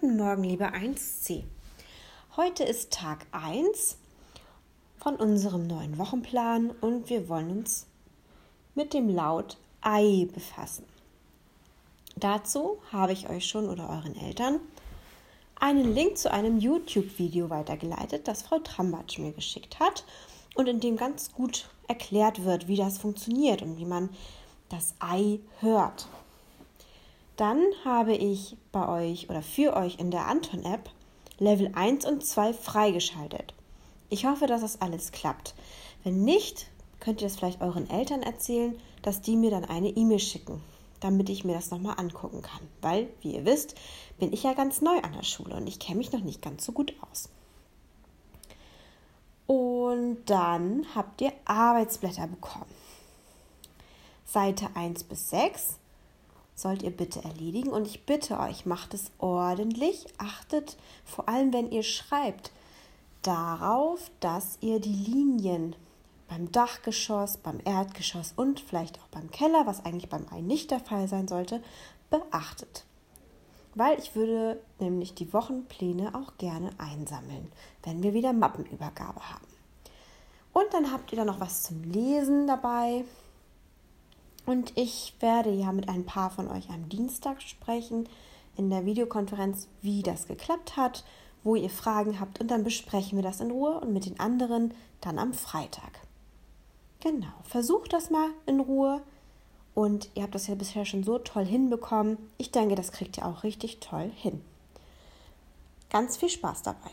Guten Morgen, liebe 1C. Heute ist Tag 1 von unserem neuen Wochenplan und wir wollen uns mit dem Laut Ei befassen. Dazu habe ich euch schon oder euren Eltern einen Link zu einem YouTube-Video weitergeleitet, das Frau Trambatsch mir geschickt hat und in dem ganz gut erklärt wird, wie das funktioniert und wie man das Ei hört. Dann habe ich bei euch oder für euch in der Anton-App Level 1 und 2 freigeschaltet. Ich hoffe, dass das alles klappt. Wenn nicht, könnt ihr das vielleicht euren Eltern erzählen, dass die mir dann eine E-Mail schicken, damit ich mir das nochmal angucken kann. Weil, wie ihr wisst, bin ich ja ganz neu an der Schule und ich kenne mich noch nicht ganz so gut aus. Und dann habt ihr Arbeitsblätter bekommen. Seite 1 bis 6 sollt ihr bitte erledigen. Und ich bitte euch, macht es ordentlich. Achtet vor allem, wenn ihr schreibt, darauf, dass ihr die Linien beim Dachgeschoss, beim Erdgeschoss und vielleicht auch beim Keller, was eigentlich beim Ei nicht der Fall sein sollte, beachtet. Weil ich würde nämlich die Wochenpläne auch gerne einsammeln, wenn wir wieder Mappenübergabe haben. Und dann habt ihr da noch was zum Lesen dabei. Und ich werde ja mit ein paar von euch am Dienstag sprechen in der Videokonferenz, wie das geklappt hat, wo ihr Fragen habt und dann besprechen wir das in Ruhe und mit den anderen dann am Freitag. Genau, versucht das mal in Ruhe und ihr habt das ja bisher schon so toll hinbekommen. Ich denke, das kriegt ihr auch richtig toll hin. Ganz viel Spaß dabei.